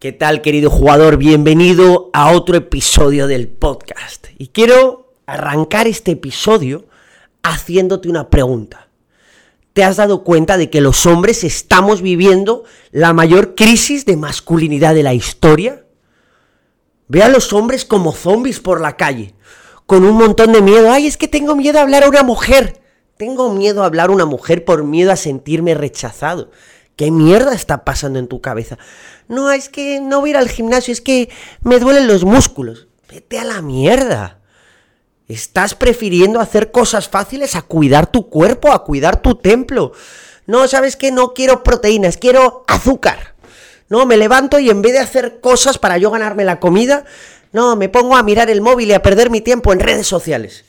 ¿Qué tal, querido jugador? Bienvenido a otro episodio del podcast. Y quiero arrancar este episodio haciéndote una pregunta. ¿Te has dado cuenta de que los hombres estamos viviendo la mayor crisis de masculinidad de la historia? Ve a los hombres como zombies por la calle, con un montón de miedo. Ay, es que tengo miedo a hablar a una mujer. Tengo miedo a hablar a una mujer por miedo a sentirme rechazado. ¿Qué mierda está pasando en tu cabeza? No, es que no voy a ir al gimnasio, es que me duelen los músculos. Vete a la mierda. Estás prefiriendo hacer cosas fáciles a cuidar tu cuerpo, a cuidar tu templo. No, ¿sabes qué? No quiero proteínas, quiero azúcar. No, me levanto y en vez de hacer cosas para yo ganarme la comida, no, me pongo a mirar el móvil y a perder mi tiempo en redes sociales.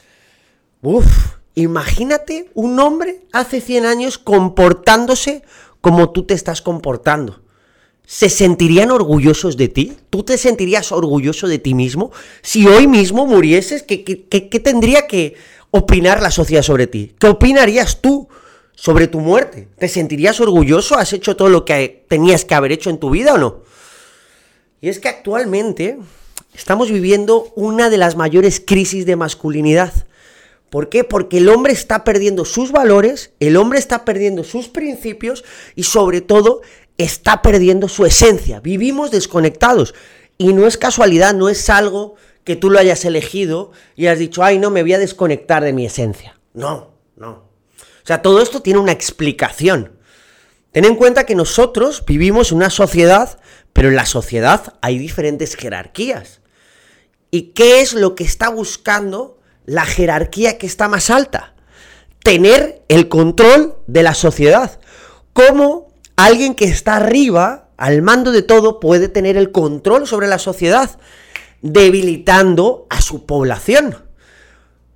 Uf, imagínate un hombre hace 100 años comportándose como tú te estás comportando. ¿Se sentirían orgullosos de ti? ¿Tú te sentirías orgulloso de ti mismo? Si hoy mismo murieses, ¿qué, qué, tendría que opinar la sociedad sobre ti? ¿Qué opinarías tú sobre tu muerte? ¿Te sentirías orgulloso? ¿Has hecho todo lo que tenías que haber hecho en tu vida o no? Y es que actualmente estamos viviendo una de las mayores crisis de masculinidad. ¿Por qué? Porque el hombre está perdiendo sus valores, el hombre está perdiendo sus principios y sobre todo está perdiendo su esencia. Vivimos desconectados y no es casualidad, no es algo que tú lo hayas elegido y has dicho, ay, no, me voy a desconectar de mi esencia. No, no. O sea, todo esto tiene una explicación. Ten en cuenta que nosotros vivimos en una sociedad, pero en la sociedad hay diferentes jerarquías. ¿Y qué es lo que está buscando la jerarquía que está más alta. Tener el control de la sociedad. ¿Cómo alguien que está arriba, al mando de todo, puede tener el control sobre la sociedad? Debilitando a su población.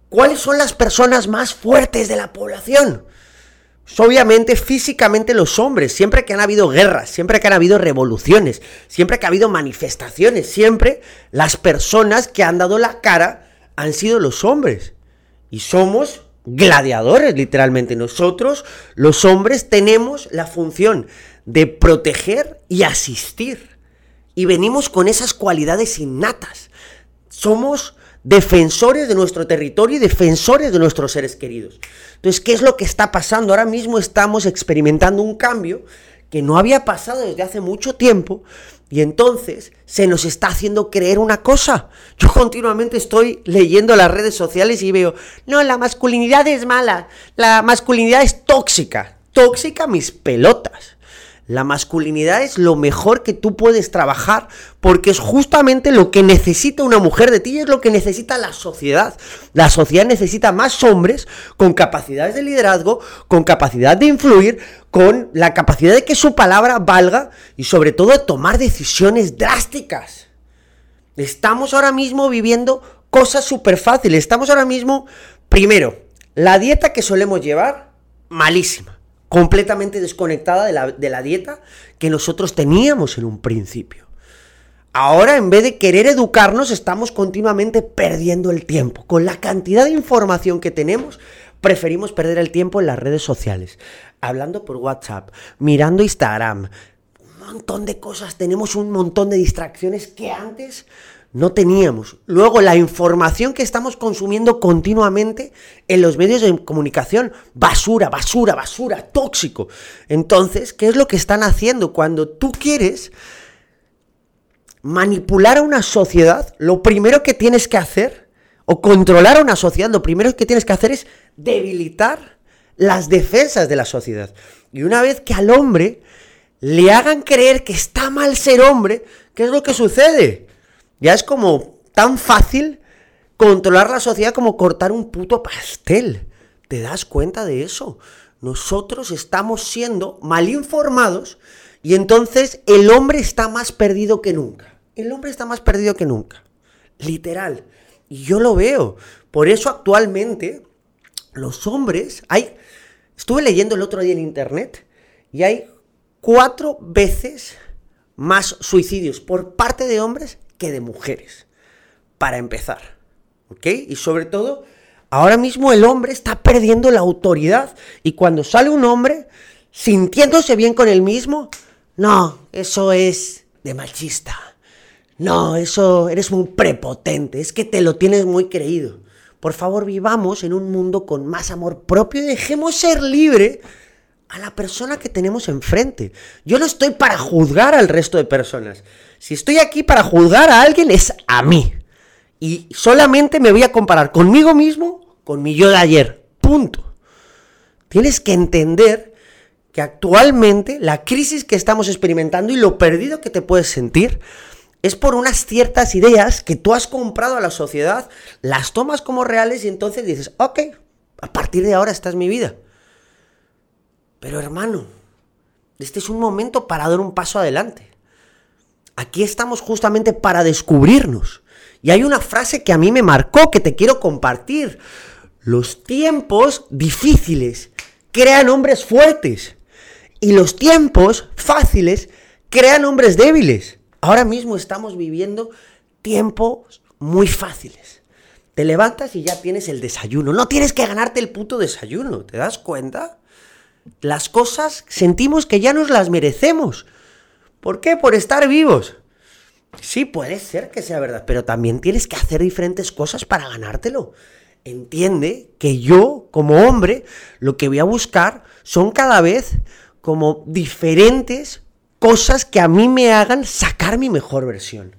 ¿Cuáles son las personas más fuertes de la población? Pues obviamente físicamente los hombres, siempre que han habido guerras, siempre que han habido revoluciones, siempre que ha habido manifestaciones, siempre las personas que han dado la cara han sido los hombres. Y somos gladiadores, literalmente. Nosotros, los hombres, tenemos la función de proteger y asistir. Y venimos con esas cualidades innatas. Somos defensores de nuestro territorio y defensores de nuestros seres queridos. Entonces, ¿qué es lo que está pasando? Ahora mismo estamos experimentando un cambio que no había pasado desde hace mucho tiempo y entonces se nos está haciendo creer una cosa. Yo continuamente estoy leyendo las redes sociales y veo, no, la masculinidad es mala, la masculinidad es tóxica, tóxica mis pelotas. La masculinidad es lo mejor que tú puedes trabajar porque es justamente lo que necesita una mujer de ti y es lo que necesita la sociedad. La sociedad necesita más hombres con capacidades de liderazgo, con capacidad de influir, con la capacidad de que su palabra valga y sobre todo de tomar decisiones drásticas. Estamos ahora mismo viviendo cosas súper fáciles. Estamos ahora mismo, primero, la dieta que solemos llevar, malísima completamente desconectada de la, de la dieta que nosotros teníamos en un principio. Ahora, en vez de querer educarnos, estamos continuamente perdiendo el tiempo. Con la cantidad de información que tenemos, preferimos perder el tiempo en las redes sociales, hablando por WhatsApp, mirando Instagram, un montón de cosas, tenemos un montón de distracciones que antes no teníamos. Luego, la información que estamos consumiendo continuamente en los medios de comunicación, basura, basura, basura, tóxico. Entonces, ¿qué es lo que están haciendo? Cuando tú quieres manipular a una sociedad, lo primero que tienes que hacer, o controlar a una sociedad, lo primero que tienes que hacer es debilitar las defensas de la sociedad. Y una vez que al hombre le hagan creer que está mal ser hombre, ¿qué es lo que sucede? Ya es como tan fácil controlar la sociedad como cortar un puto pastel. ¿Te das cuenta de eso? Nosotros estamos siendo mal informados y entonces el hombre está más perdido que nunca. El hombre está más perdido que nunca. Literal. Y yo lo veo. Por eso actualmente los hombres hay... Estuve leyendo el otro día en internet y hay cuatro veces más suicidios por parte de hombres que de mujeres, para empezar. ¿Ok? Y sobre todo, ahora mismo el hombre está perdiendo la autoridad y cuando sale un hombre sintiéndose bien con él mismo, no, eso es de machista. No, eso eres un prepotente, es que te lo tienes muy creído. Por favor, vivamos en un mundo con más amor propio y dejemos ser libre a la persona que tenemos enfrente. Yo no estoy para juzgar al resto de personas. Si estoy aquí para juzgar a alguien es a mí. Y solamente me voy a comparar conmigo mismo con mi yo de ayer. Punto. Tienes que entender que actualmente la crisis que estamos experimentando y lo perdido que te puedes sentir es por unas ciertas ideas que tú has comprado a la sociedad, las tomas como reales y entonces dices, ok, a partir de ahora esta es mi vida. Pero hermano, este es un momento para dar un paso adelante. Aquí estamos justamente para descubrirnos. Y hay una frase que a mí me marcó, que te quiero compartir. Los tiempos difíciles crean hombres fuertes. Y los tiempos fáciles crean hombres débiles. Ahora mismo estamos viviendo tiempos muy fáciles. Te levantas y ya tienes el desayuno. No tienes que ganarte el puto desayuno. ¿Te das cuenta? Las cosas sentimos que ya nos las merecemos. ¿Por qué? Por estar vivos. Sí, puede ser que sea verdad, pero también tienes que hacer diferentes cosas para ganártelo. Entiende que yo, como hombre, lo que voy a buscar son cada vez como diferentes cosas que a mí me hagan sacar mi mejor versión.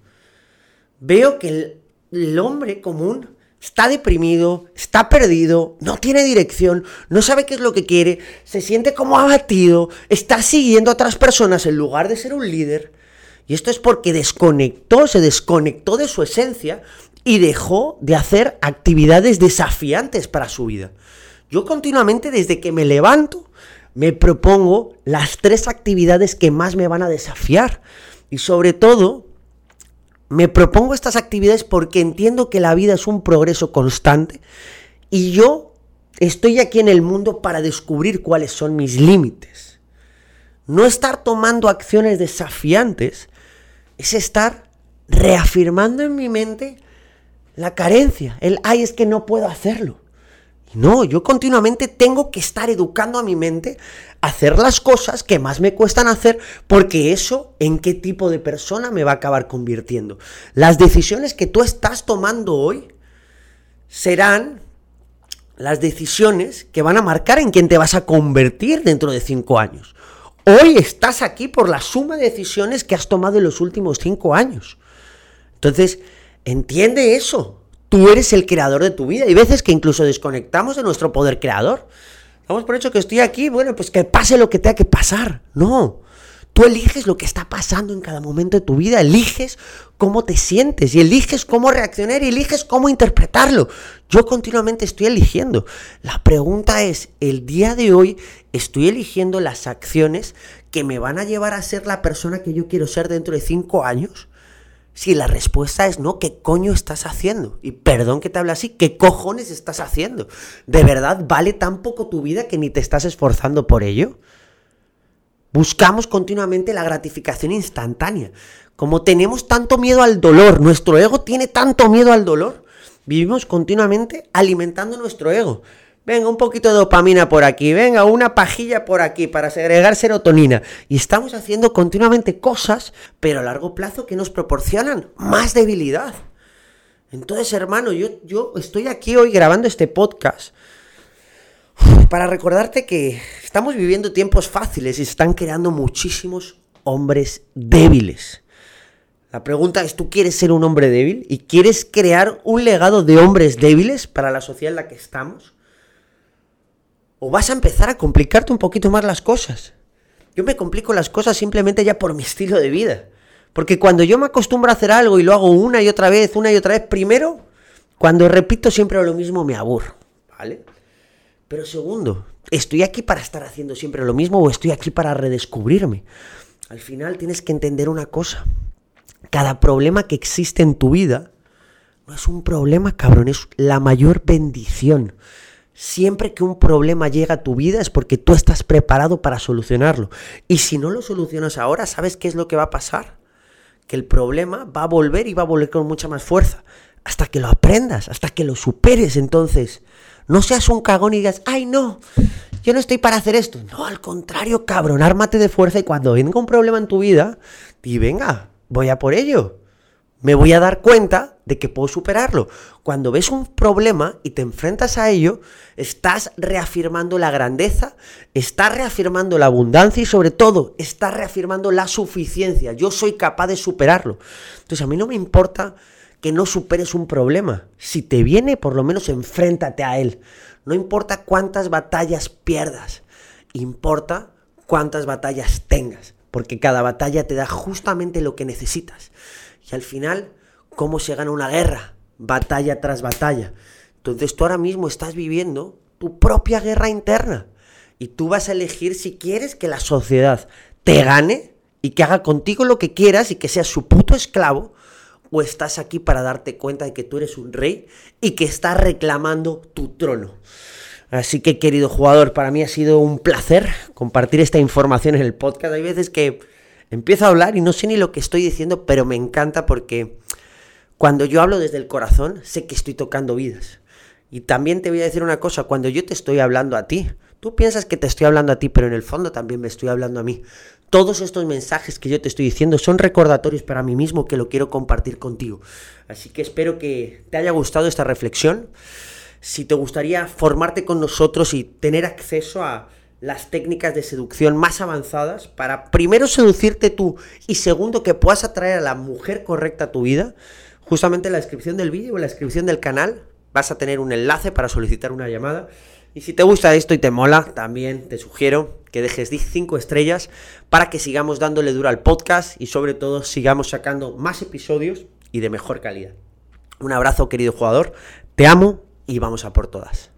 Veo que el, hombre común está deprimido, está perdido, no tiene dirección, no sabe qué es lo que quiere, se siente como abatido, está siguiendo a otras personas en lugar de ser un líder. Y esto es porque desconectó, se desconectó de su esencia y dejó de hacer actividades desafiantes para su vida. Yo continuamente desde que me levanto me propongo las tres actividades que más me van a desafiar. Y sobre todo, me propongo estas actividades porque entiendo que la vida es un progreso constante y yo estoy aquí en el mundo para descubrir cuáles son mis límites. No estar tomando acciones desafiantes es estar reafirmando en mi mente la carencia, el ay, es que no puedo hacerlo. No, yo continuamente tengo que estar educando a mi mente a hacer las cosas que más me cuestan hacer, porque eso en qué tipo de persona me va a acabar convirtiendo. Las decisiones que tú estás tomando hoy serán las decisiones que van a marcar en quién te vas a convertir dentro de cinco años. Hoy estás aquí por la suma de decisiones que has tomado en los últimos cinco años. Entonces, entiende eso. Tú eres el creador de tu vida. Hay veces que incluso desconectamos de nuestro poder creador. Damos por hecho que estoy aquí, bueno, pues que pase lo que tenga que pasar. No. Tú eliges lo que está pasando en cada momento de tu vida, eliges cómo te sientes y eliges cómo reaccionar y eliges cómo interpretarlo. Yo continuamente estoy eligiendo. La pregunta es, el día de hoy estoy eligiendo las acciones que me van a llevar a ser la persona que yo quiero ser dentro de cinco años. Si la respuesta es no, ¿qué coño estás haciendo? Y perdón que te hable así, ¿qué cojones estás haciendo? ¿De verdad vale tan poco tu vida que ni te estás esforzando por ello? Buscamos continuamente la gratificación instantánea. Como tenemos tanto miedo al dolor, nuestro ego tiene tanto miedo al dolor, vivimos continuamente alimentando nuestro ego. Venga, un poquito de dopamina por aquí, venga, una pajilla por aquí para segregar serotonina. Y estamos haciendo continuamente cosas, pero a largo plazo que nos proporcionan más debilidad. Entonces, hermano, yo, yo estoy aquí hoy grabando este podcast para recordarte que estamos viviendo tiempos fáciles y se están creando muchísimos hombres débiles. La pregunta es, ¿tú quieres ser un hombre débil y quieres crear un legado de hombres débiles para la sociedad en la que estamos? ¿O vas a empezar a complicarte un poquito más las cosas? Yo me complico las cosas simplemente ya por mi estilo de vida. Porque cuando yo me acostumbro a hacer algo y lo hago una y otra vez, una y otra vez, primero, cuando repito siempre lo mismo me aburro, ¿vale? Pero segundo, ¿estoy aquí para estar haciendo siempre lo mismo o estoy aquí para redescubrirme? Al final tienes que entender una cosa. Cada problema que existe en tu vida no es un problema, cabrón, es la mayor bendición. Siempre que un problema llega a tu vida es porque tú estás preparado para solucionarlo. Y si no lo solucionas ahora, ¿sabes qué es lo que va a pasar? Que el problema va a volver y va a volver con mucha más fuerza. Hasta que lo aprendas, hasta que lo superes. Entonces, no seas un cagón y digas, ay no, yo no estoy para hacer esto. No, al contrario, cabrón, ármate de fuerza y cuando venga un problema en tu vida, di, venga, voy a por ello. Me voy a dar cuenta de que puedo superarlo. Cuando ves un problema y te enfrentas a ello, estás reafirmando la grandeza, estás reafirmando la abundancia y sobre todo estás reafirmando la suficiencia. Yo soy capaz de superarlo. Entonces a mí no me importa que no superes un problema. Si te viene, por lo menos enfréntate a él. No importa cuántas batallas pierdas, importa cuántas batallas tengas, porque cada batalla te da justamente lo que necesitas. Y al final, ¿cómo se gana una guerra? Batalla tras batalla. Entonces tú ahora mismo estás viviendo tu propia guerra interna. Y tú vas a elegir si quieres que la sociedad te gane y que haga contigo lo que quieras y que seas su puto esclavo, o estás aquí para darte cuenta de que tú eres un rey y que estás reclamando tu trono. Así que querido jugador, para mí ha sido un placer compartir esta información en el podcast. Hay veces que empiezo a hablar y no sé ni lo que estoy diciendo, pero me encanta porque cuando yo hablo desde el corazón, sé que estoy tocando vidas. Y también te voy a decir una cosa, cuando yo te estoy hablando a ti, tú piensas que te estoy hablando a ti, pero en el fondo también me estoy hablando a mí. Todos estos mensajes que yo te estoy diciendo son recordatorios para mí mismo que lo quiero compartir contigo. Así que espero que te haya gustado esta reflexión si te gustaría formarte con nosotros y tener acceso a las técnicas de seducción más avanzadas para primero seducirte tú y segundo que puedas atraer a la mujer correcta a tu vida, justamente en la descripción del vídeo o en la descripción del canal vas a tener un enlace para solicitar una llamada. Y si te gusta esto y te mola, también te sugiero que dejes 5 estrellas para que sigamos dándole duro al podcast y sobre todo sigamos sacando más episodios y de mejor calidad. Un abrazo querido jugador, te amo y vamos a por todas.